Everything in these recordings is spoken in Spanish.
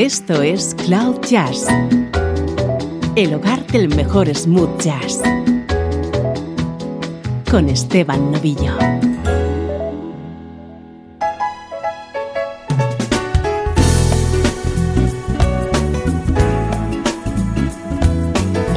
Esto es Cloud Jazz, el hogar del mejor smooth jazz, con Esteban Novillo.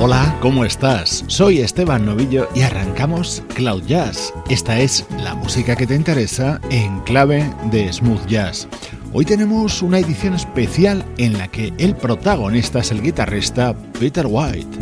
Hola, ¿cómo estás? Soy Esteban Novillo y arrancamos Cloud Jazz. Esta es la música que te interesa en clave de smooth jazz. Hoy tenemos una edición especial en la que el protagonista es el guitarrista Peter White.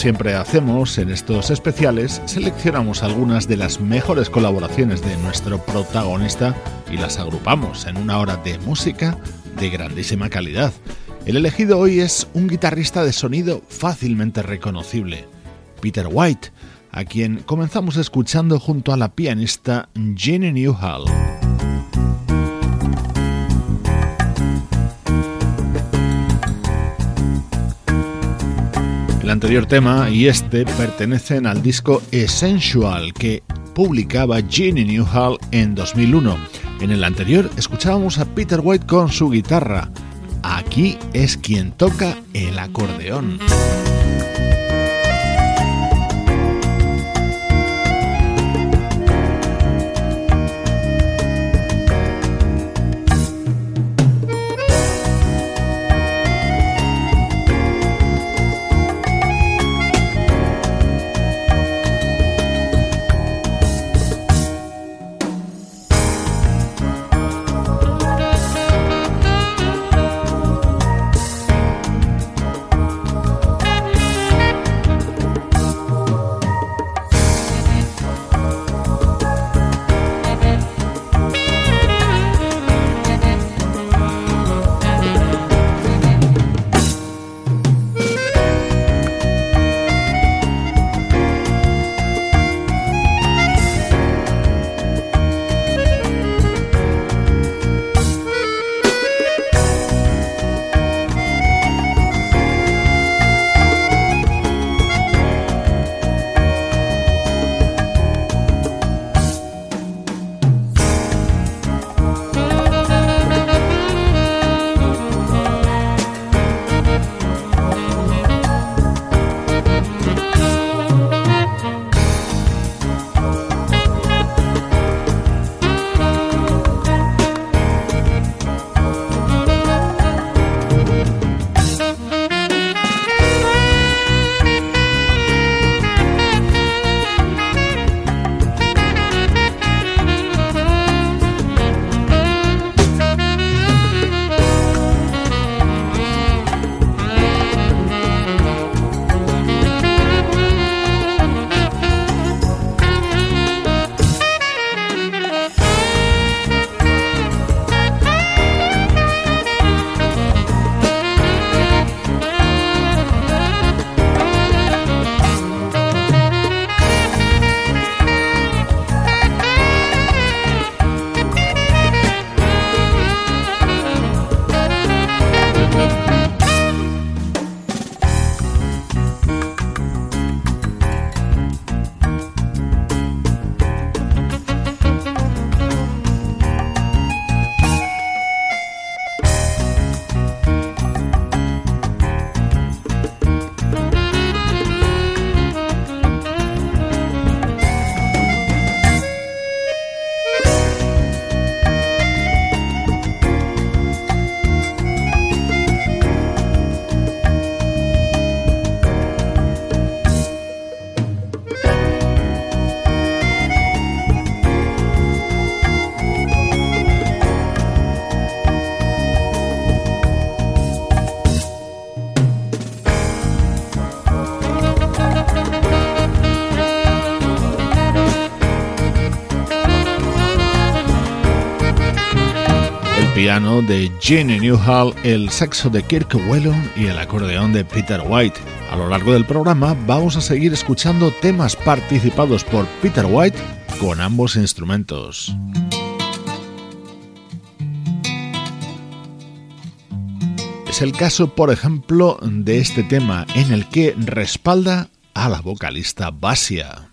Siempre hacemos en estos especiales, seleccionamos algunas de las mejores colaboraciones de nuestro protagonista y las agrupamos en una hora de música de grandísima calidad. El elegido hoy es un guitarrista de sonido fácilmente reconocible, Peter White, a quien comenzamos escuchando junto a la pianista Jenny Newhall. El anterior tema y este pertenecen al disco Essential que publicaba Ginny Newhall en 2001. En el anterior escuchábamos a Peter White con su guitarra. Aquí es quien toca el acordeón. De Jenny Newhall, el saxo de Kirk Whelan y el acordeón de Peter White. A lo largo del programa vamos a seguir escuchando temas participados por Peter White con ambos instrumentos. Es el caso, por ejemplo, de este tema en el que respalda a la vocalista Basia.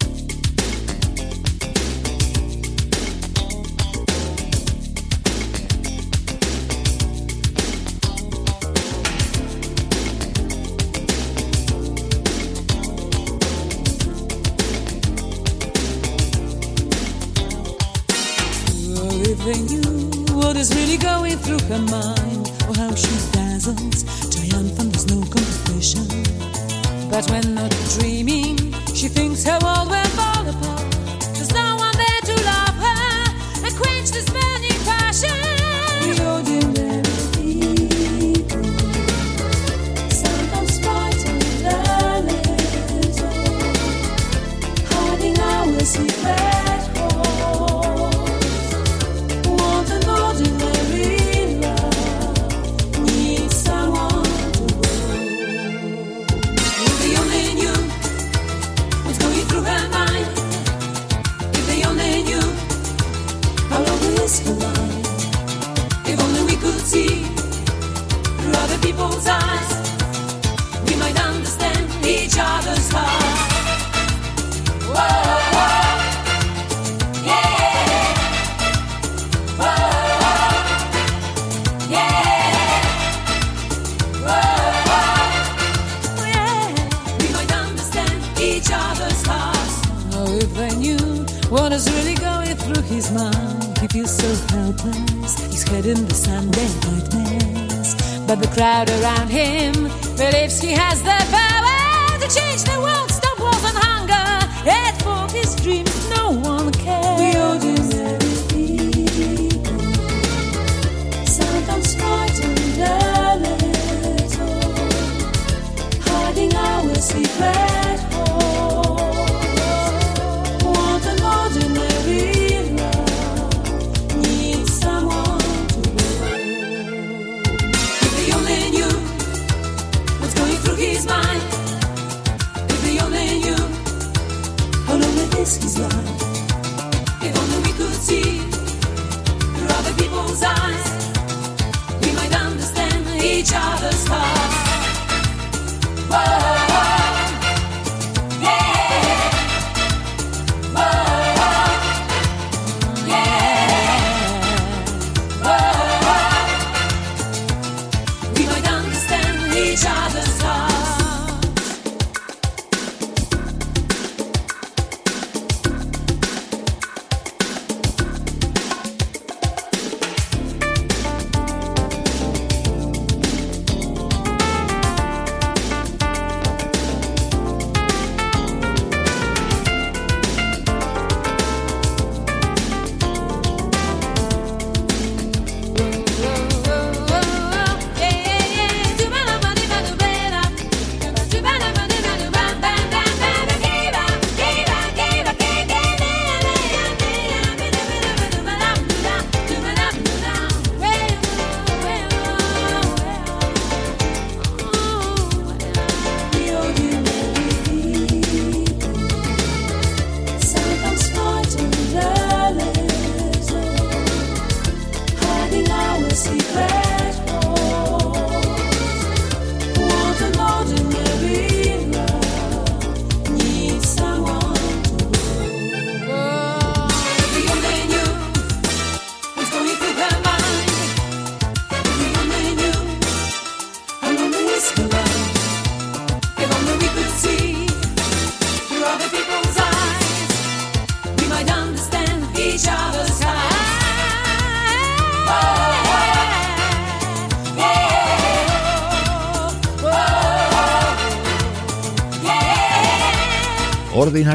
Just this man.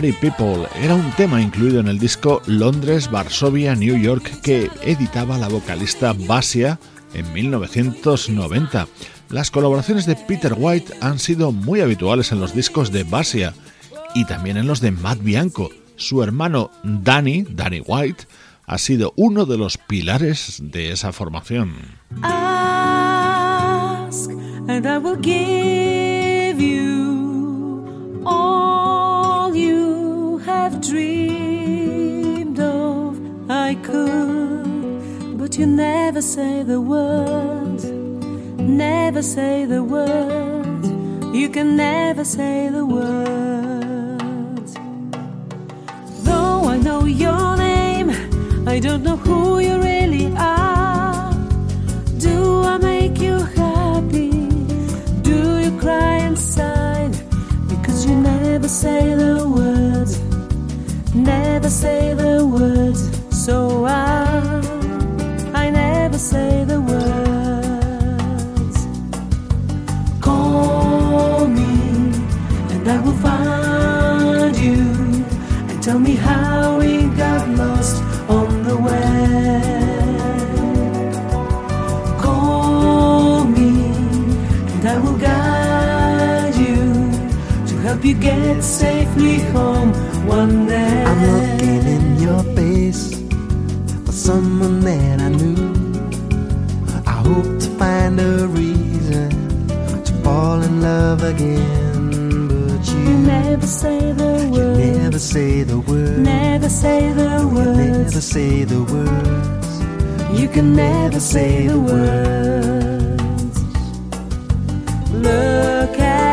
People era un tema incluido en el disco Londres, Varsovia, New York que editaba la vocalista Basia en 1990. Las colaboraciones de Peter White han sido muy habituales en los discos de Basia y también en los de Matt Bianco. Su hermano Danny, Danny White, ha sido uno de los pilares de esa formación. dreamed but you never say the word, never say the word, you can never say the word. Though I know your name, I don't know who you really are. Do I make you happy? Do you cry inside? Because you never say the words never say the words, so I, say the words. Call me, and I will find you, and tell me how we got lost on the way. Call me, and I will guide you to help you get safely home one day. I'm looking in your face for someone that I knew. Hope to find a reason to fall in love again. But you, you never say the words. You never say the words. Never say the words. You never say the words. You can never say the words. Look at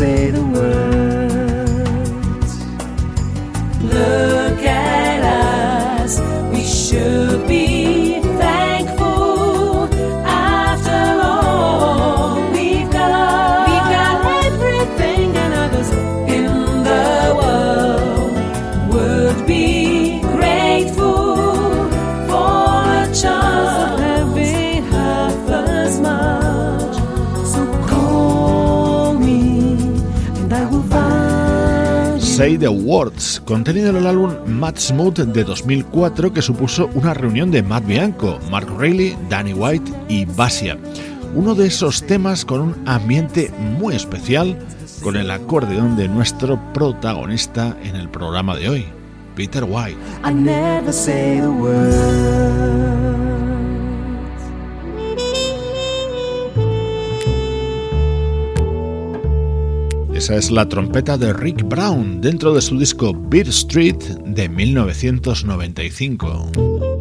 say the the Words, contenido en el álbum Matt Smooth de 2004 que supuso una reunión de Matt Bianco, Mark Rayleigh, Danny White y Basia. Uno de esos temas con un ambiente muy especial con el acordeón de nuestro protagonista en el programa de hoy, Peter White. Esa es la trompeta de Rick Brown dentro de su disco Beat Street de 1995.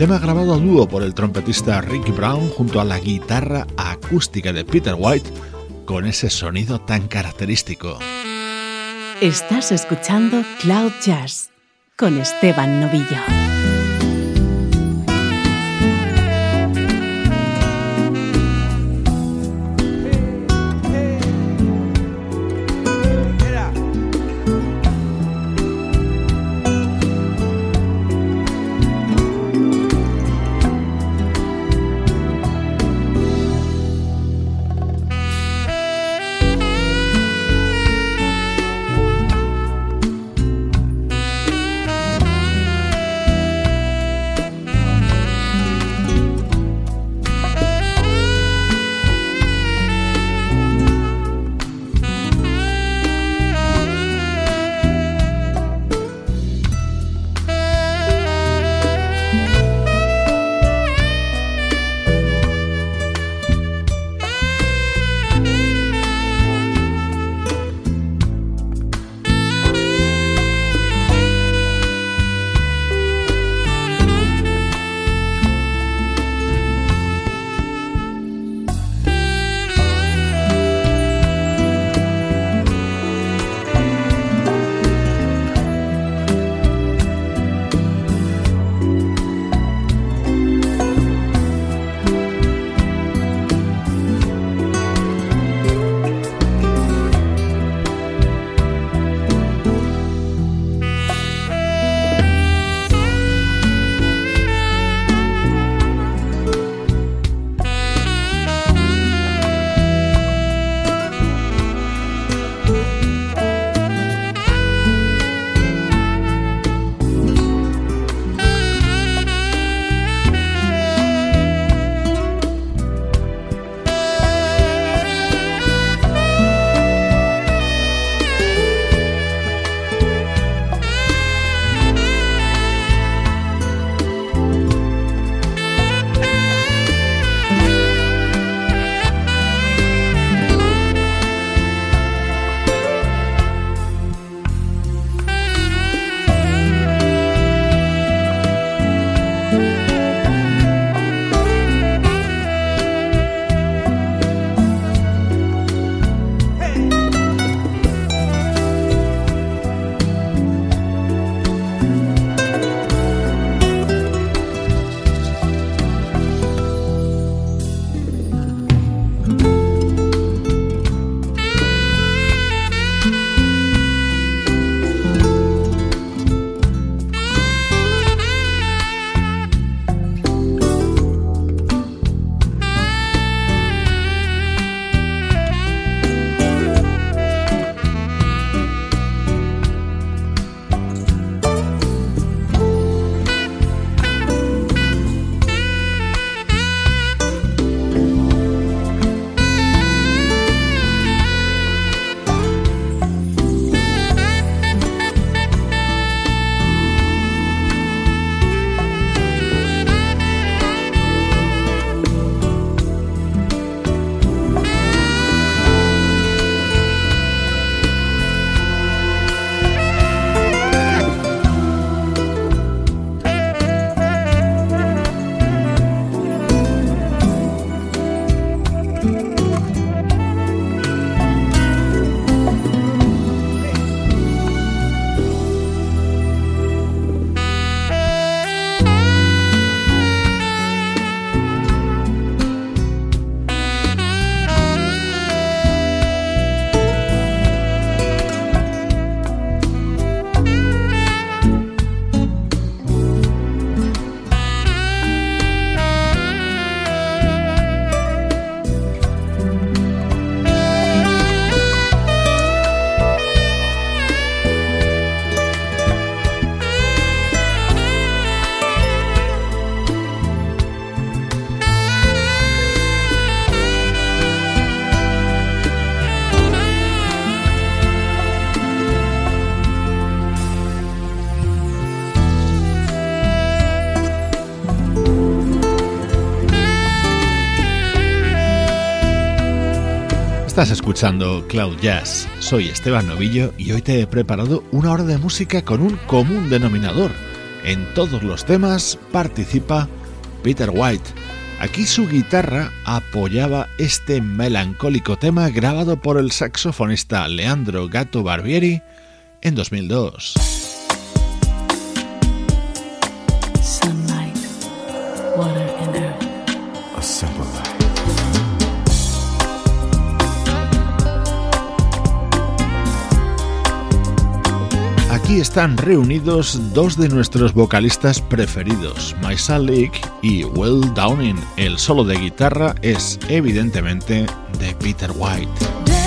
Tema grabado a dúo por el trompetista Ricky Brown junto a la guitarra acústica de Peter White con ese sonido tan característico. Estás escuchando Cloud Jazz con Esteban Novillo. Estás escuchando Cloud Jazz. Soy Esteban Novillo y hoy te he preparado una hora de música con un común denominador, En todos los temas participa Peter White. Aquí su guitarra apoyaba este melancólico tema grabado por el saxofonista Leandro Gato Barbieri en 2002. Aquí están reunidos dos de nuestros vocalistas preferidos, Maisa Leak y Will Downing. El solo de guitarra es evidentemente de Peter White.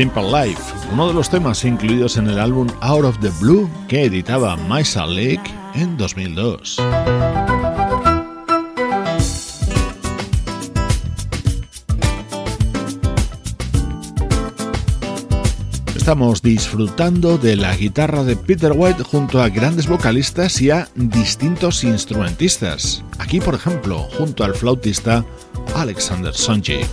Simple Life, uno de los temas incluidos en el álbum Out of the Blue que editaba Maisa Lake en 2002. Estamos disfrutando de la guitarra de Peter White junto a grandes vocalistas y a distintos instrumentistas. Aquí, por ejemplo, junto al flautista Alexander Sonjik.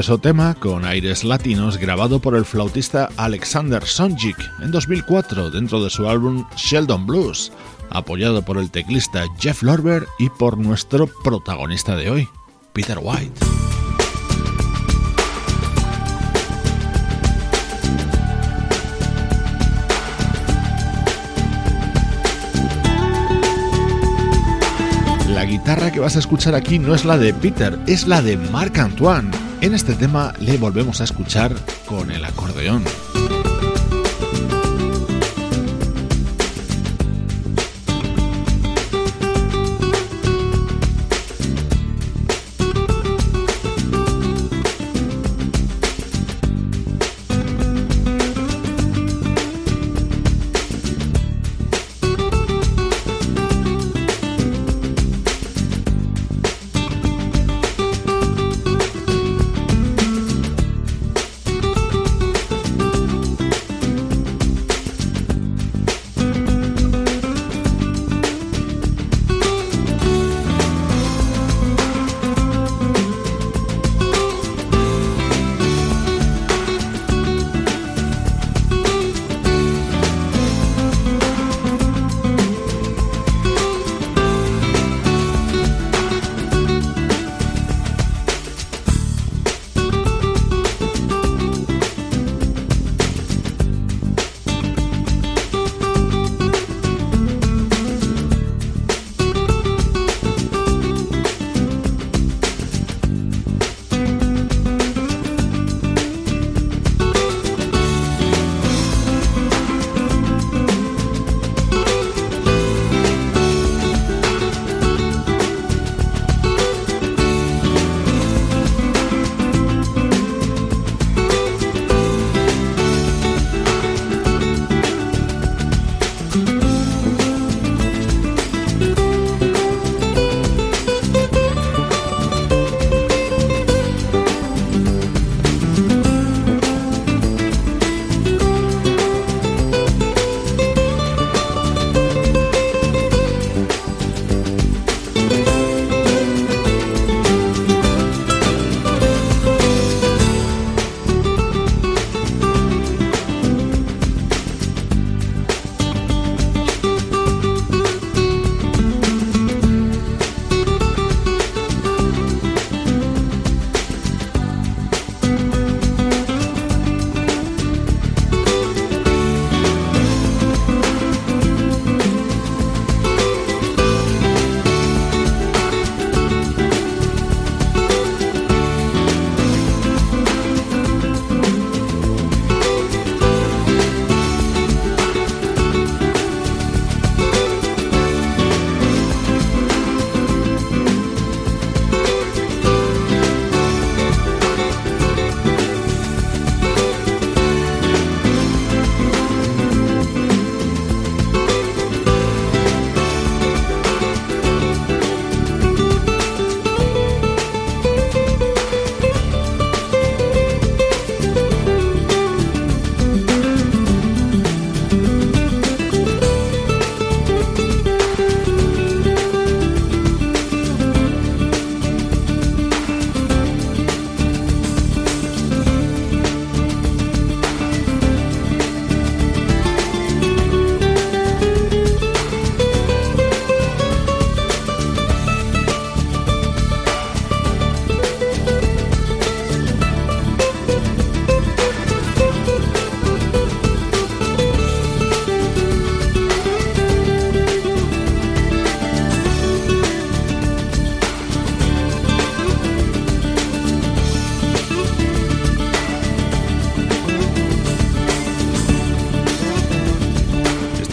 Precioso tema con aires latinos grabado por el flautista Alexander Sonjik en 2004 dentro de su álbum Sheldon Blues, apoyado por el teclista Jeff Lorber y por nuestro protagonista de hoy, Peter White. La guitarra que vas a escuchar aquí no es la de Peter, es la de Marc Antoine. En este tema le volvemos a escuchar con el acordeón.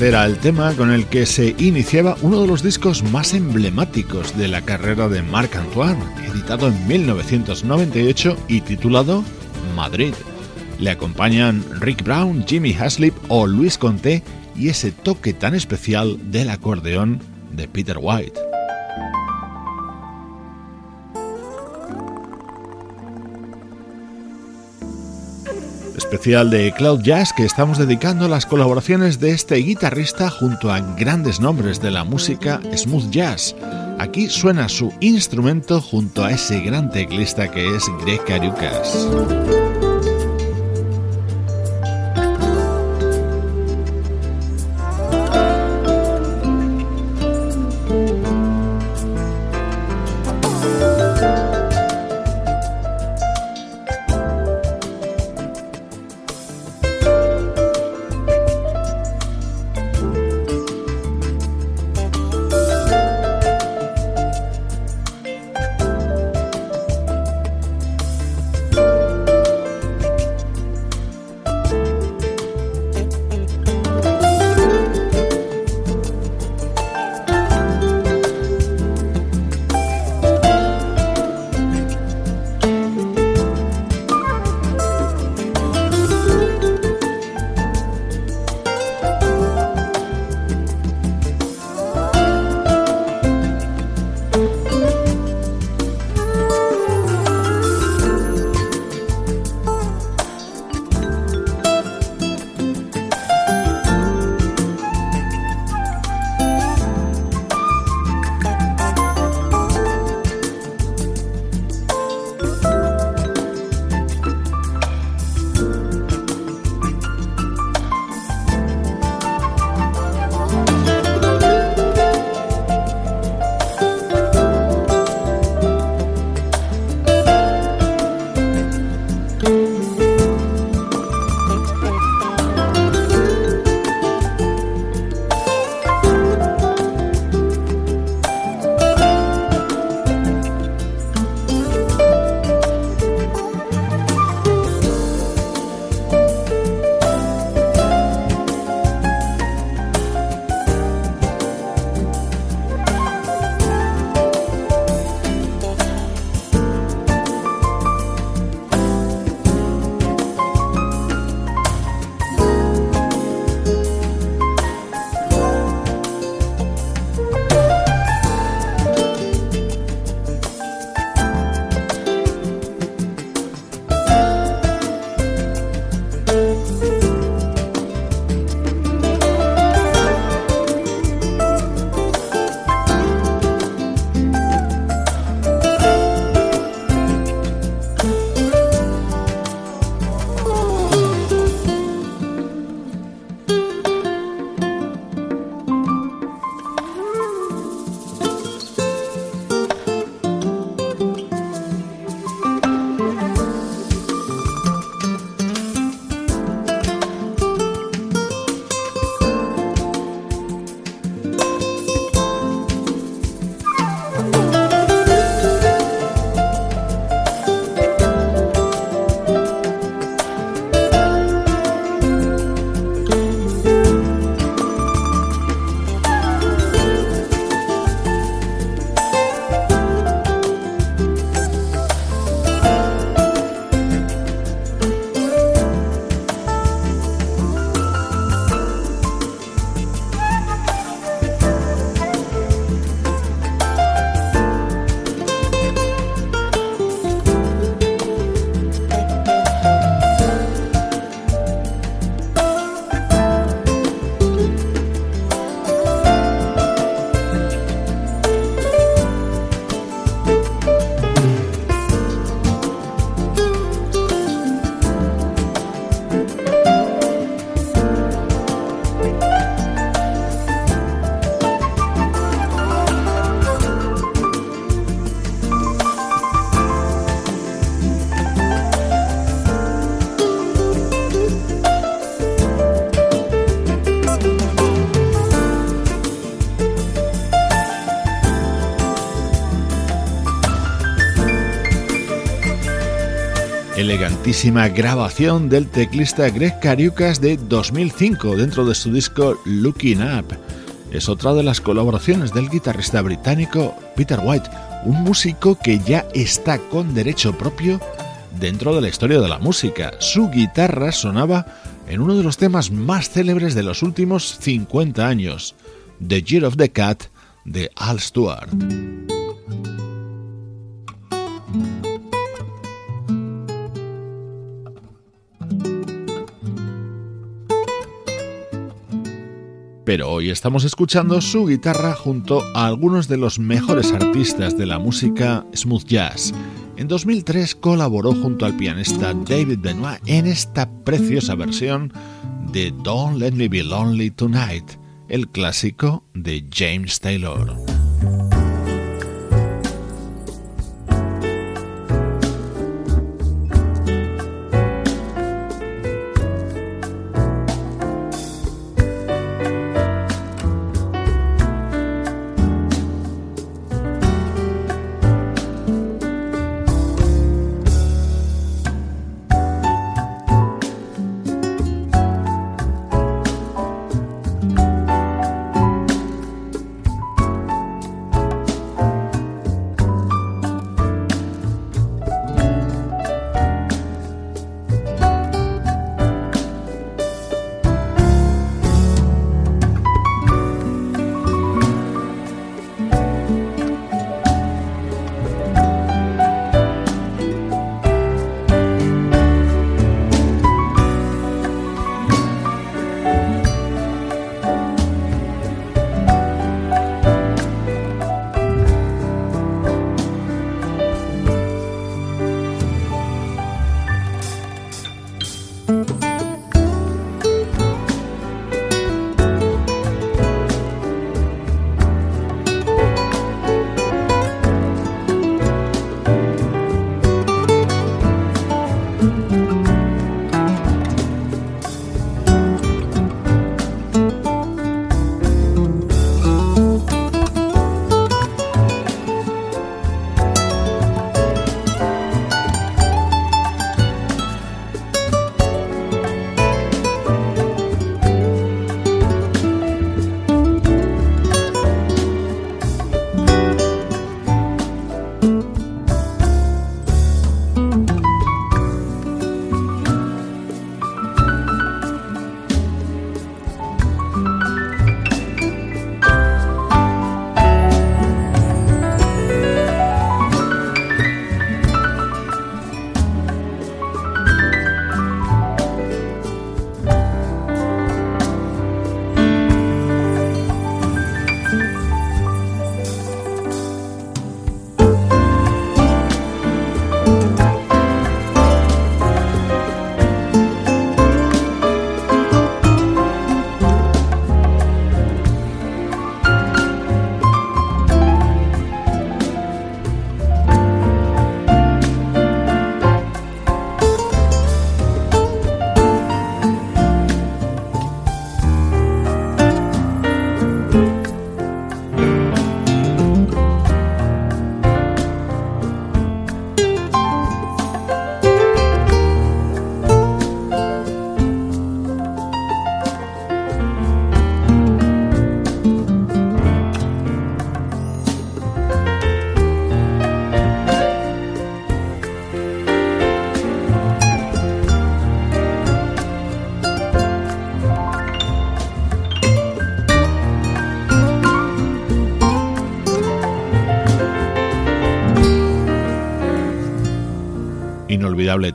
Era el tema con el que se iniciaba uno de los discos más emblemáticos de la carrera de Marc Antoine, editado en 1998 y titulado Madrid. Le acompañan Rick Brown, Jimmy Haslip o Luis Conté y ese toque tan especial del acordeón de Peter White. Especial de Cloud Jazz que estamos dedicando a las colaboraciones de este guitarrista junto a grandes nombres de la música smooth jazz. Aquí suena su instrumento junto a ese gran teclista que es Greg Cariucas. Elegantísima grabación del teclista Greg Cariucas de 2005 dentro de su disco Looking Up. Es otra de las colaboraciones del guitarrista británico Peter White, un músico que ya está con derecho propio dentro de la historia de la música. Su guitarra sonaba en uno de los temas más célebres de los últimos 50 años, The Year of the Cat de Al Stewart. Pero hoy estamos escuchando su guitarra junto a algunos de los mejores artistas de la música smooth jazz. En 2003 colaboró junto al pianista David Benoit en esta preciosa versión de Don't Let Me Be Lonely Tonight, el clásico de James Taylor.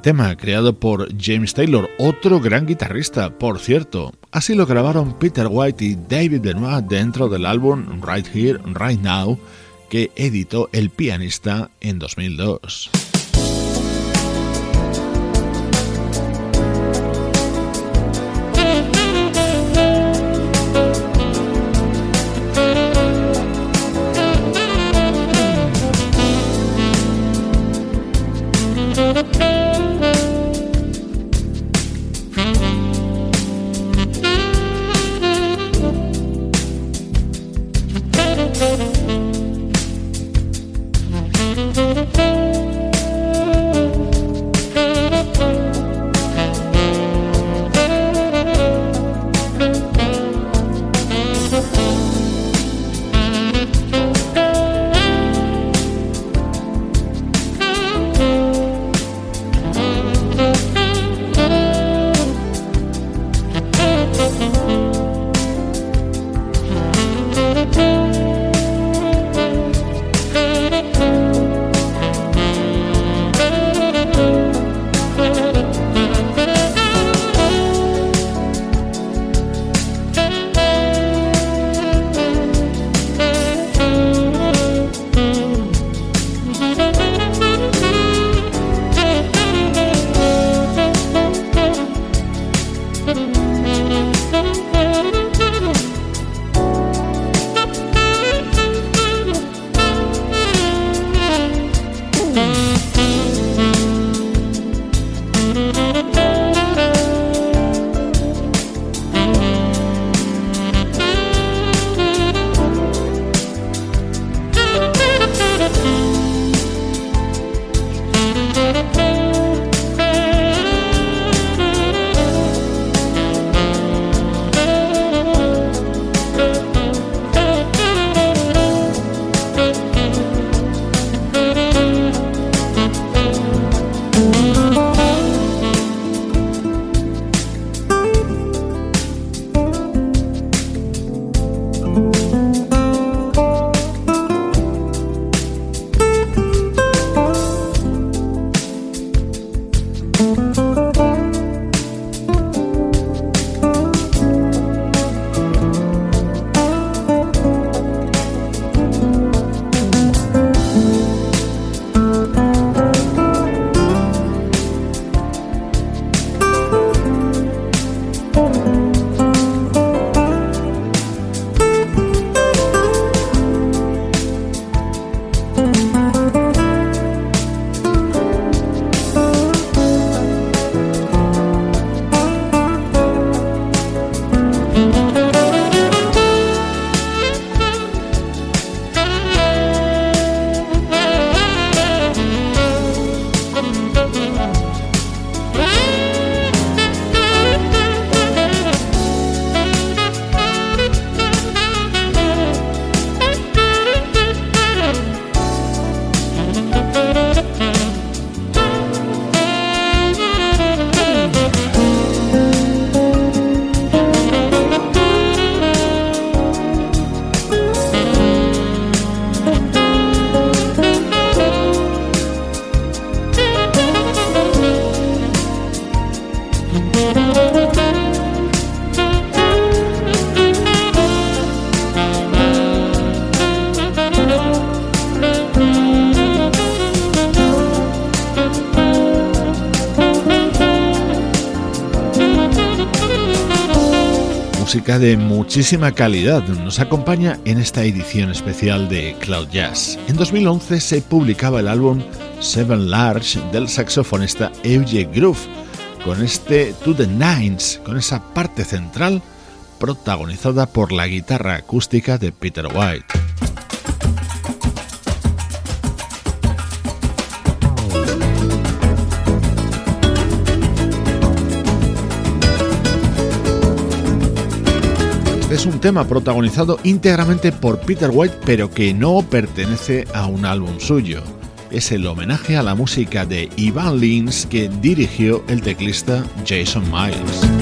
Tema creado por James Taylor, otro gran guitarrista, por cierto. Así lo grabaron Peter White y David Benoit dentro del álbum Right Here, Right Now, que editó el pianista en 2002. De muchísima calidad nos acompaña en esta edición especial de Cloud Jazz. En 2011 se publicaba el álbum Seven Large del saxofonista Eugene Groove, con este To the Nines, con esa parte central protagonizada por la guitarra acústica de Peter White. Es un tema protagonizado íntegramente por Peter White, pero que no pertenece a un álbum suyo. Es el homenaje a la música de Ivan Lins que dirigió el teclista Jason Miles.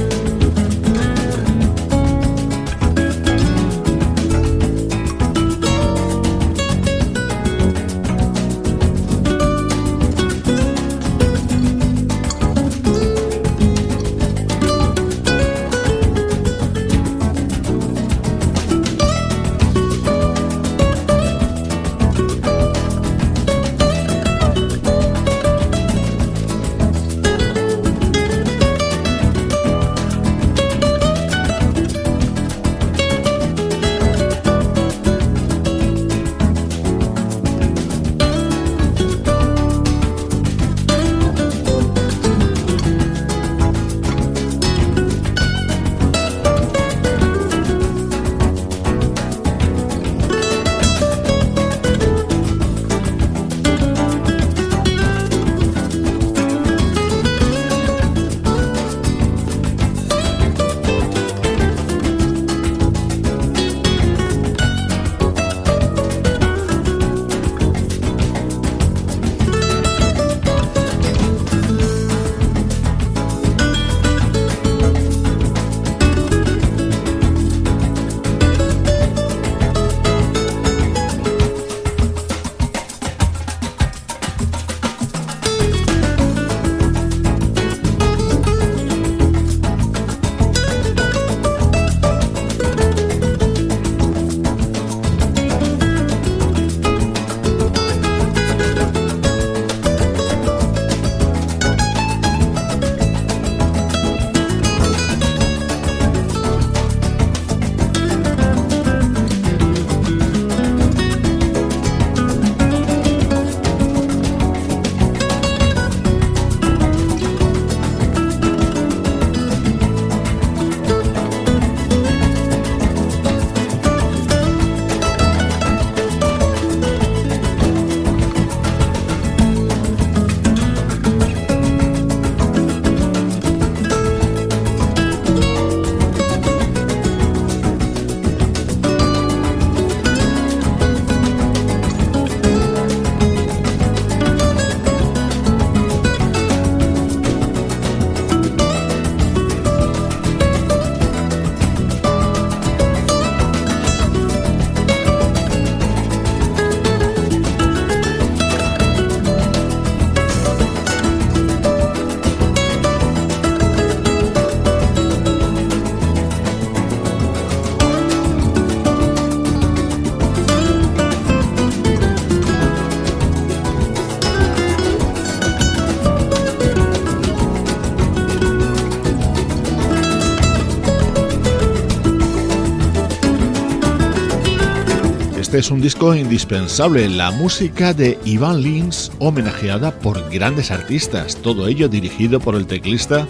Este es un disco indispensable, la música de Ivan Lins homenajeada por grandes artistas, todo ello dirigido por el teclista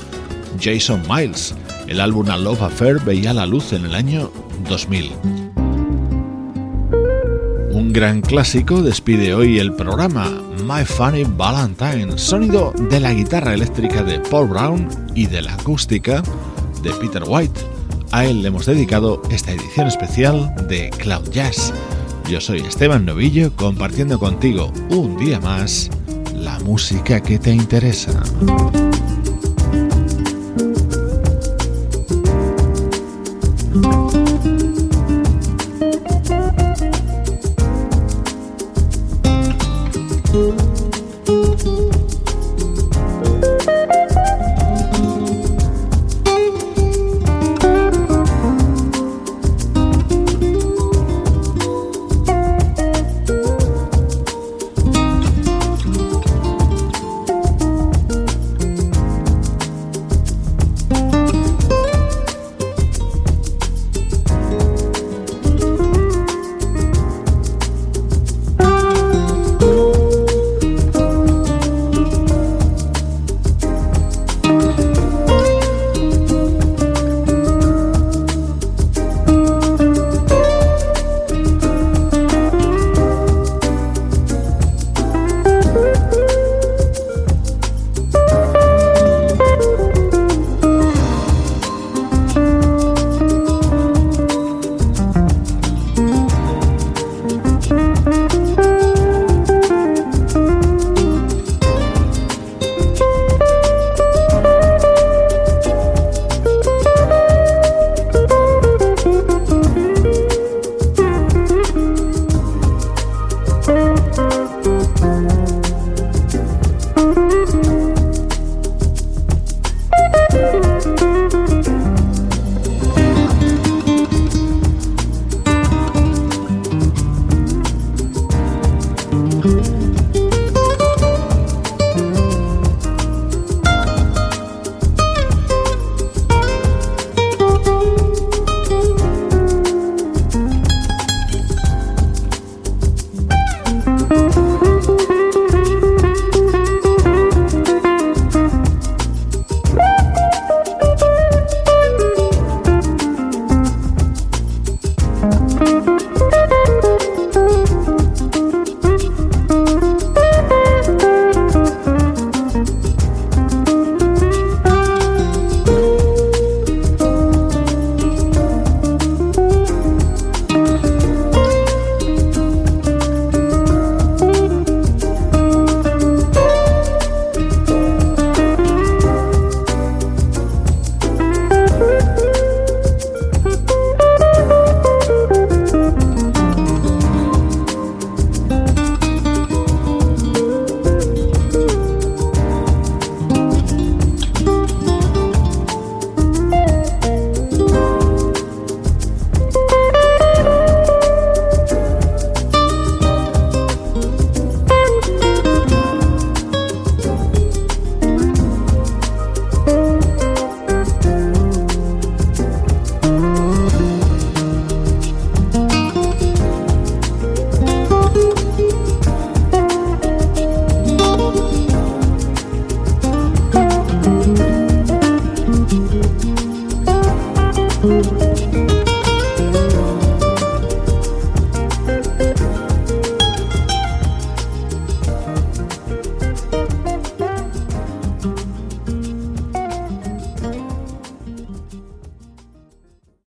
Jason Miles. El álbum A Love Affair veía la luz en el año 2000. Un gran clásico despide hoy el programa My Funny Valentine, sonido de la guitarra eléctrica de Paul Brown y de la acústica de Peter White. A él le hemos dedicado esta edición especial de Cloud Jazz. Yo soy Esteban Novillo compartiendo contigo un día más la música que te interesa.